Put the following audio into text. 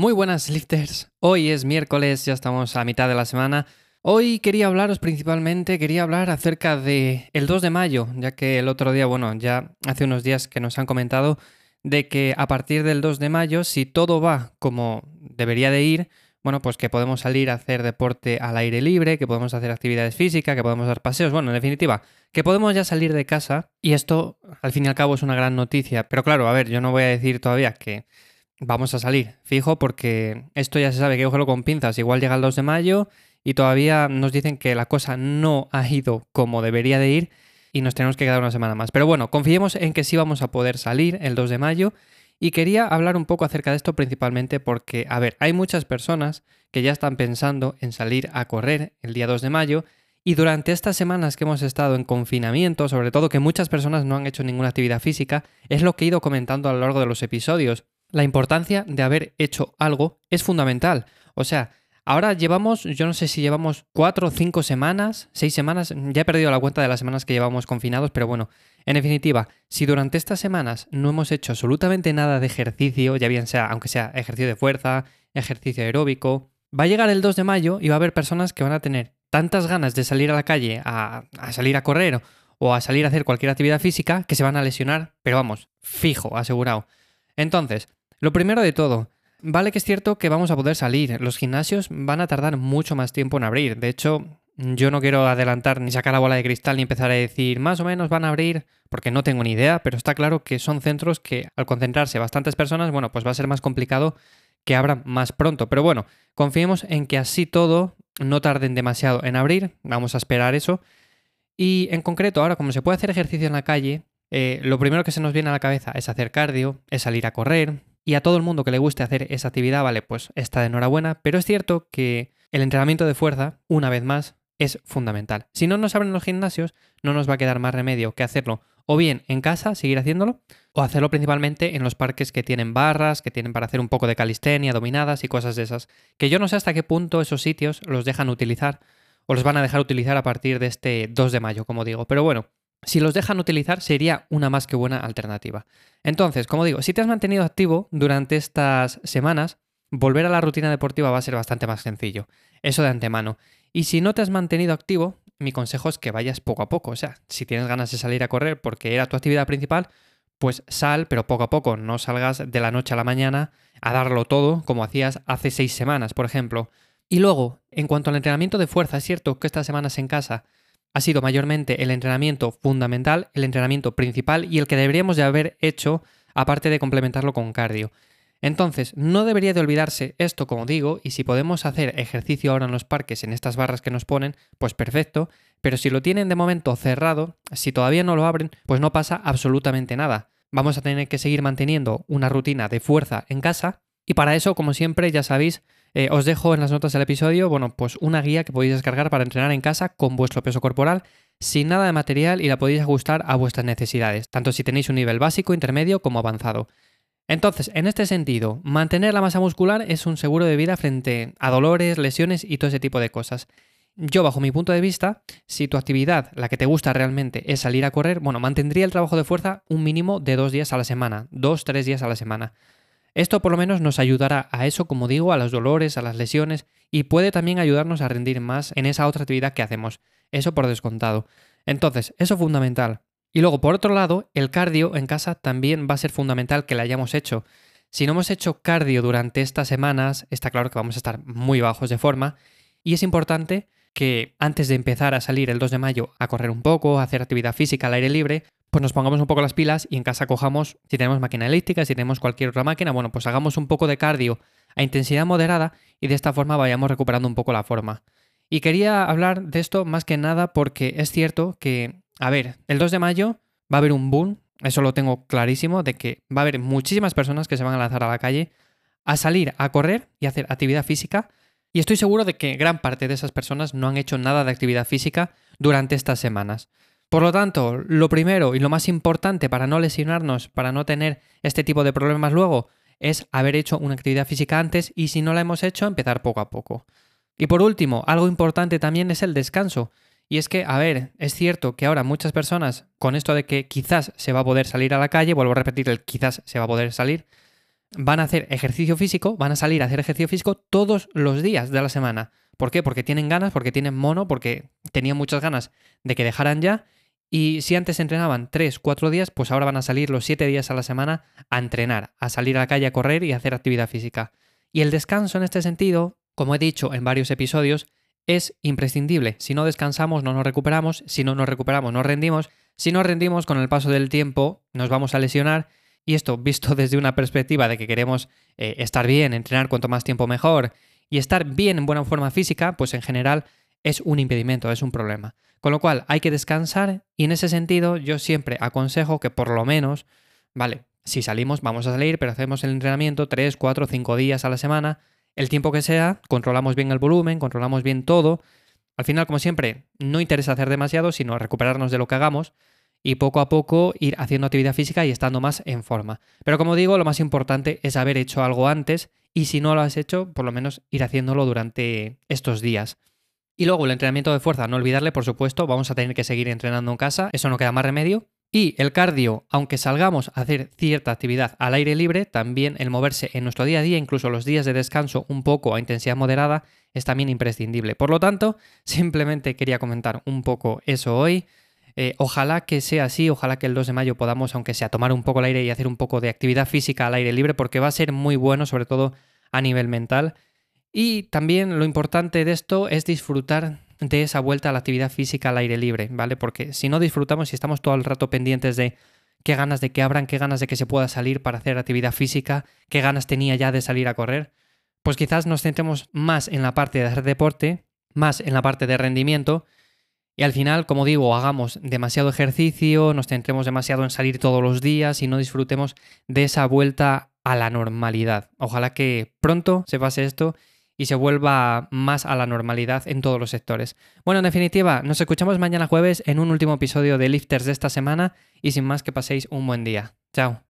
Muy buenas lifters, hoy es miércoles, ya estamos a mitad de la semana. Hoy quería hablaros principalmente, quería hablar acerca de el 2 de mayo, ya que el otro día, bueno, ya hace unos días que nos han comentado de que a partir del 2 de mayo, si todo va como debería de ir, bueno, pues que podemos salir a hacer deporte al aire libre, que podemos hacer actividades físicas, que podemos dar paseos, bueno, en definitiva, que podemos ya salir de casa y esto al fin y al cabo es una gran noticia. Pero claro, a ver, yo no voy a decir todavía que vamos a salir, fijo, porque esto ya se sabe que cogerlo con pinzas, igual llega el 2 de mayo y todavía nos dicen que la cosa no ha ido como debería de ir y nos tenemos que quedar una semana más. Pero bueno, confiemos en que sí vamos a poder salir el 2 de mayo y quería hablar un poco acerca de esto principalmente porque, a ver, hay muchas personas que ya están pensando en salir a correr el día 2 de mayo y durante estas semanas que hemos estado en confinamiento, sobre todo que muchas personas no han hecho ninguna actividad física, es lo que he ido comentando a lo largo de los episodios. La importancia de haber hecho algo es fundamental. O sea, Ahora llevamos, yo no sé si llevamos cuatro cinco semanas, seis semanas, ya he perdido la cuenta de las semanas que llevamos confinados, pero bueno, en definitiva, si durante estas semanas no hemos hecho absolutamente nada de ejercicio, ya bien sea, aunque sea ejercicio de fuerza, ejercicio aeróbico, va a llegar el 2 de mayo y va a haber personas que van a tener tantas ganas de salir a la calle a, a salir a correr o a salir a hacer cualquier actividad física que se van a lesionar, pero vamos, fijo, asegurado. Entonces, lo primero de todo, Vale que es cierto que vamos a poder salir. Los gimnasios van a tardar mucho más tiempo en abrir. De hecho, yo no quiero adelantar ni sacar la bola de cristal ni empezar a decir más o menos van a abrir porque no tengo ni idea, pero está claro que son centros que al concentrarse bastantes personas, bueno, pues va a ser más complicado que abran más pronto. Pero bueno, confiemos en que así todo no tarden demasiado en abrir. Vamos a esperar eso. Y en concreto, ahora como se puede hacer ejercicio en la calle, eh, lo primero que se nos viene a la cabeza es hacer cardio, es salir a correr, y a todo el mundo que le guste hacer esa actividad, vale, pues está de enhorabuena, pero es cierto que el entrenamiento de fuerza, una vez más, es fundamental. Si no nos abren los gimnasios, no nos va a quedar más remedio que hacerlo o bien en casa, seguir haciéndolo, o hacerlo principalmente en los parques que tienen barras, que tienen para hacer un poco de calistenia, dominadas y cosas de esas, que yo no sé hasta qué punto esos sitios los dejan utilizar o los van a dejar utilizar a partir de este 2 de mayo, como digo. Pero bueno, si los dejan utilizar sería una más que buena alternativa. Entonces, como digo, si te has mantenido activo durante estas semanas, volver a la rutina deportiva va a ser bastante más sencillo. Eso de antemano. Y si no te has mantenido activo, mi consejo es que vayas poco a poco. O sea, si tienes ganas de salir a correr porque era tu actividad principal, pues sal, pero poco a poco. No salgas de la noche a la mañana a darlo todo como hacías hace seis semanas, por ejemplo. Y luego, en cuanto al entrenamiento de fuerza, es cierto que estas semanas en casa ha sido mayormente el entrenamiento fundamental, el entrenamiento principal y el que deberíamos de haber hecho aparte de complementarlo con cardio. Entonces, no debería de olvidarse esto, como digo, y si podemos hacer ejercicio ahora en los parques, en estas barras que nos ponen, pues perfecto, pero si lo tienen de momento cerrado, si todavía no lo abren, pues no pasa absolutamente nada. Vamos a tener que seguir manteniendo una rutina de fuerza en casa, y para eso, como siempre, ya sabéis, eh, os dejo en las notas del episodio, bueno, pues una guía que podéis descargar para entrenar en casa con vuestro peso corporal, sin nada de material y la podéis ajustar a vuestras necesidades, tanto si tenéis un nivel básico, intermedio como avanzado. Entonces, en este sentido, mantener la masa muscular es un seguro de vida frente a dolores, lesiones y todo ese tipo de cosas. Yo, bajo mi punto de vista, si tu actividad, la que te gusta realmente, es salir a correr, bueno, mantendría el trabajo de fuerza un mínimo de dos días a la semana, dos, tres días a la semana. Esto por lo menos nos ayudará a eso, como digo, a los dolores, a las lesiones y puede también ayudarnos a rendir más en esa otra actividad que hacemos. Eso por descontado. Entonces, eso es fundamental. Y luego, por otro lado, el cardio en casa también va a ser fundamental que lo hayamos hecho. Si no hemos hecho cardio durante estas semanas, está claro que vamos a estar muy bajos de forma y es importante que antes de empezar a salir el 2 de mayo a correr un poco, a hacer actividad física al aire libre, pues nos pongamos un poco las pilas y en casa cojamos, si tenemos máquina elíptica, si tenemos cualquier otra máquina, bueno, pues hagamos un poco de cardio a intensidad moderada y de esta forma vayamos recuperando un poco la forma. Y quería hablar de esto más que nada porque es cierto que, a ver, el 2 de mayo va a haber un boom, eso lo tengo clarísimo, de que va a haber muchísimas personas que se van a lanzar a la calle a salir a correr y hacer actividad física. Y estoy seguro de que gran parte de esas personas no han hecho nada de actividad física durante estas semanas. Por lo tanto, lo primero y lo más importante para no lesionarnos, para no tener este tipo de problemas luego, es haber hecho una actividad física antes y si no la hemos hecho, empezar poco a poco. Y por último, algo importante también es el descanso. Y es que, a ver, es cierto que ahora muchas personas, con esto de que quizás se va a poder salir a la calle, vuelvo a repetir el quizás se va a poder salir, van a hacer ejercicio físico, van a salir a hacer ejercicio físico todos los días de la semana. ¿Por qué? Porque tienen ganas, porque tienen mono, porque tenían muchas ganas de que dejaran ya. Y si antes entrenaban 3, 4 días, pues ahora van a salir los 7 días a la semana a entrenar, a salir a la calle a correr y a hacer actividad física. Y el descanso en este sentido, como he dicho en varios episodios, es imprescindible. Si no descansamos, no nos recuperamos. Si no nos recuperamos, no rendimos. Si no rendimos, con el paso del tiempo, nos vamos a lesionar y esto, visto desde una perspectiva de que queremos eh, estar bien, entrenar cuanto más tiempo mejor y estar bien en buena forma física, pues en general es un impedimento, es un problema. Con lo cual hay que descansar y en ese sentido yo siempre aconsejo que por lo menos, vale, si salimos, vamos a salir, pero hacemos el entrenamiento 3, 4, 5 días a la semana, el tiempo que sea, controlamos bien el volumen, controlamos bien todo. Al final, como siempre, no interesa hacer demasiado, sino recuperarnos de lo que hagamos y poco a poco ir haciendo actividad física y estando más en forma. Pero como digo, lo más importante es haber hecho algo antes y si no lo has hecho, por lo menos ir haciéndolo durante estos días. Y luego el entrenamiento de fuerza, no olvidarle, por supuesto, vamos a tener que seguir entrenando en casa, eso no queda más remedio. Y el cardio, aunque salgamos a hacer cierta actividad al aire libre, también el moverse en nuestro día a día, incluso los días de descanso un poco a intensidad moderada, es también imprescindible. Por lo tanto, simplemente quería comentar un poco eso hoy. Eh, ojalá que sea así, ojalá que el 2 de mayo podamos, aunque sea, tomar un poco el aire y hacer un poco de actividad física al aire libre, porque va a ser muy bueno, sobre todo a nivel mental. Y también lo importante de esto es disfrutar de esa vuelta a la actividad física al aire libre, ¿vale? Porque si no disfrutamos y estamos todo el rato pendientes de qué ganas de que abran, qué ganas de que se pueda salir para hacer actividad física, qué ganas tenía ya de salir a correr, pues quizás nos centremos más en la parte de hacer deporte, más en la parte de rendimiento y al final, como digo, hagamos demasiado ejercicio, nos centremos demasiado en salir todos los días y no disfrutemos de esa vuelta a la normalidad. Ojalá que pronto se pase esto y se vuelva más a la normalidad en todos los sectores. Bueno, en definitiva, nos escuchamos mañana jueves en un último episodio de Lifters de esta semana y sin más que paséis un buen día. Chao.